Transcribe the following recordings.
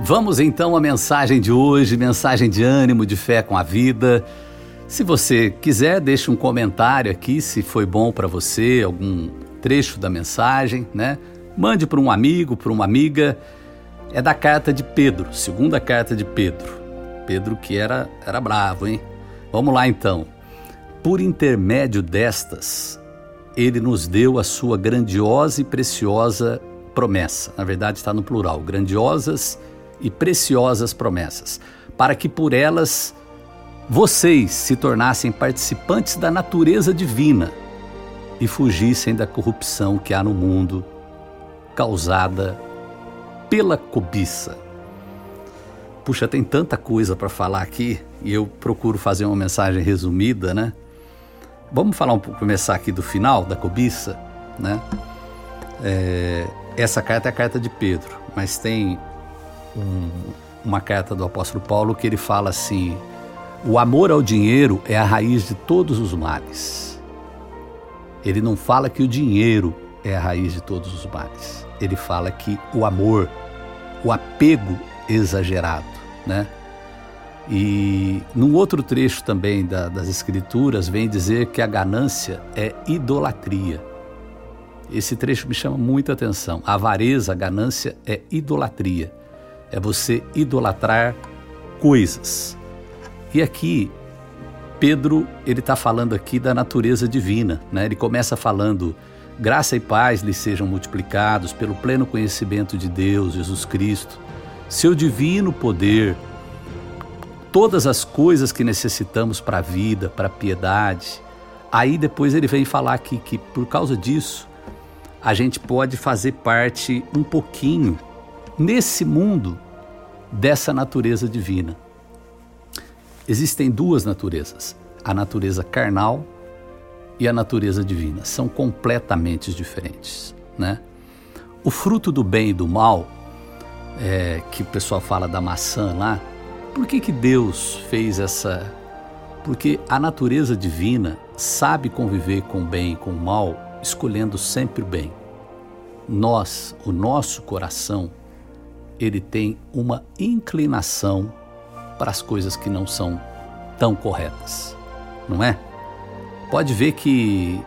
Vamos então à mensagem de hoje, mensagem de ânimo, de fé com a vida. Se você quiser, deixe um comentário aqui se foi bom para você, algum trecho da mensagem, né? Mande para um amigo, para uma amiga. É da carta de Pedro, segunda carta de Pedro. Pedro que era era bravo, hein? Vamos lá então. Por intermédio destas, ele nos deu a sua grandiosa e preciosa promessa. Na verdade está no plural, grandiosas e preciosas promessas, para que por elas vocês se tornassem participantes da natureza divina e fugissem da corrupção que há no mundo causada pela cobiça. Puxa, tem tanta coisa para falar aqui e eu procuro fazer uma mensagem resumida, né? Vamos falar um pouco, começar aqui do final da cobiça, né? É, essa carta é a carta de Pedro, mas tem um, uma carta do apóstolo Paulo que ele fala assim: o amor ao dinheiro é a raiz de todos os males. Ele não fala que o dinheiro é a raiz de todos os males. Ele fala que o amor, o apego exagerado, né? E num outro trecho também da, das Escrituras vem dizer que a ganância é idolatria. Esse trecho me chama muita atenção. A avareza, a ganância é idolatria é você idolatrar coisas. E aqui Pedro ele está falando aqui da natureza divina, né? Ele começa falando graça e paz lhe sejam multiplicados pelo pleno conhecimento de Deus, Jesus Cristo, seu divino poder, todas as coisas que necessitamos para a vida, para a piedade. Aí depois ele vem falar aqui que por causa disso a gente pode fazer parte um pouquinho nesse mundo dessa natureza divina. Existem duas naturezas: a natureza carnal e a natureza divina. São completamente diferentes, né? O fruto do bem e do mal, é, que o pessoal fala da maçã lá, por que, que Deus fez essa? Porque a natureza divina sabe conviver com o bem e com o mal, escolhendo sempre o bem. Nós, o nosso coração, ele tem uma inclinação para as coisas que não são tão corretas, não é? Pode ver que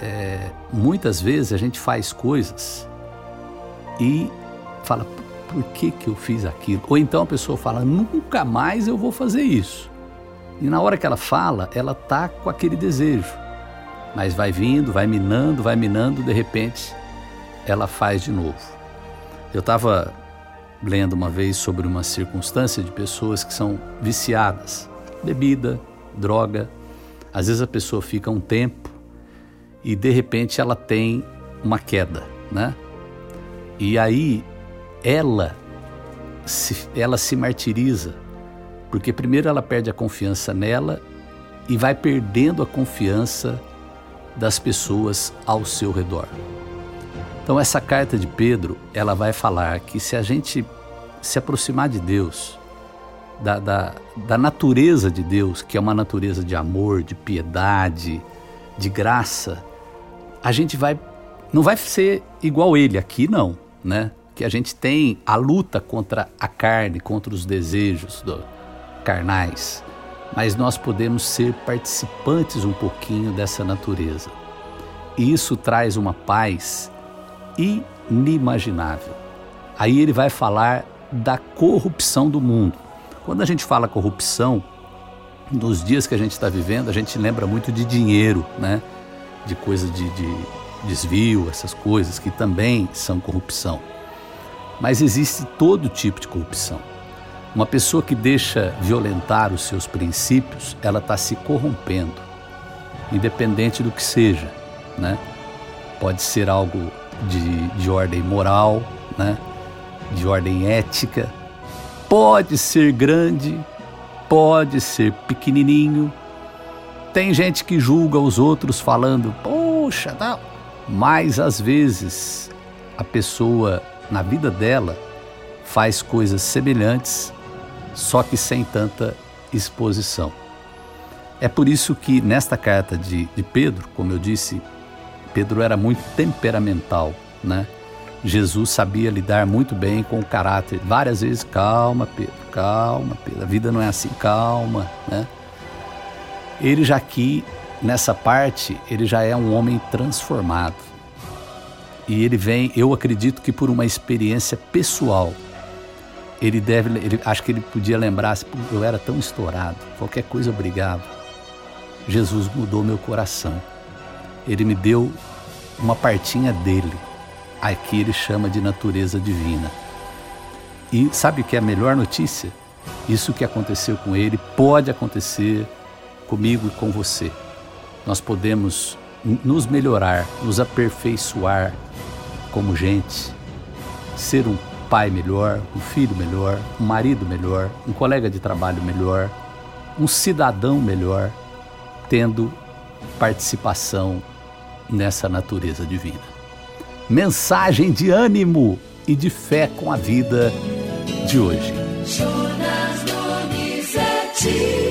é, muitas vezes a gente faz coisas e fala, por que, que eu fiz aquilo? Ou então a pessoa fala, nunca mais eu vou fazer isso. E na hora que ela fala, ela tá com aquele desejo. Mas vai vindo, vai minando, vai minando, de repente ela faz de novo. Eu estava lendo uma vez sobre uma circunstância de pessoas que são viciadas, bebida, droga. Às vezes a pessoa fica um tempo e de repente ela tem uma queda, né? E aí ela se, ela se martiriza, porque primeiro ela perde a confiança nela e vai perdendo a confiança das pessoas ao seu redor. Então essa carta de Pedro, ela vai falar que se a gente se aproximar de Deus, da, da, da natureza de Deus, que é uma natureza de amor, de piedade, de graça, a gente vai não vai ser igual ele aqui não, né? Que a gente tem a luta contra a carne, contra os desejos do, carnais, mas nós podemos ser participantes um pouquinho dessa natureza. E isso traz uma paz inimaginável. Aí ele vai falar da corrupção do mundo. Quando a gente fala corrupção, nos dias que a gente está vivendo, a gente lembra muito de dinheiro, né? De coisa de, de desvio, essas coisas que também são corrupção. Mas existe todo tipo de corrupção. Uma pessoa que deixa violentar os seus princípios, ela está se corrompendo, independente do que seja, né? Pode ser algo de, de ordem moral, né? de ordem ética. Pode ser grande, pode ser pequenininho. Tem gente que julga os outros falando, poxa, não. Mas às vezes a pessoa, na vida dela, faz coisas semelhantes, só que sem tanta exposição. É por isso que nesta carta de, de Pedro, como eu disse, Pedro era muito temperamental, né? Jesus sabia lidar muito bem com o caráter. Várias vezes, calma, Pedro, calma, Pedro. A vida não é assim, calma, né? Ele já aqui, nessa parte, ele já é um homem transformado. E ele vem, eu acredito que por uma experiência pessoal. Ele deve, ele, acho que ele podia lembrar, eu era tão estourado, qualquer coisa eu brigava. Jesus mudou meu coração. Ele me deu uma partinha dele aqui ele chama de natureza divina. E sabe o que é a melhor notícia? Isso que aconteceu com ele pode acontecer comigo e com você. Nós podemos nos melhorar, nos aperfeiçoar como gente, ser um pai melhor, um filho melhor, um marido melhor, um colega de trabalho melhor, um cidadão melhor, tendo participação nessa natureza divina mensagem de ânimo e de fé com a vida de hoje. Jonas Donizete.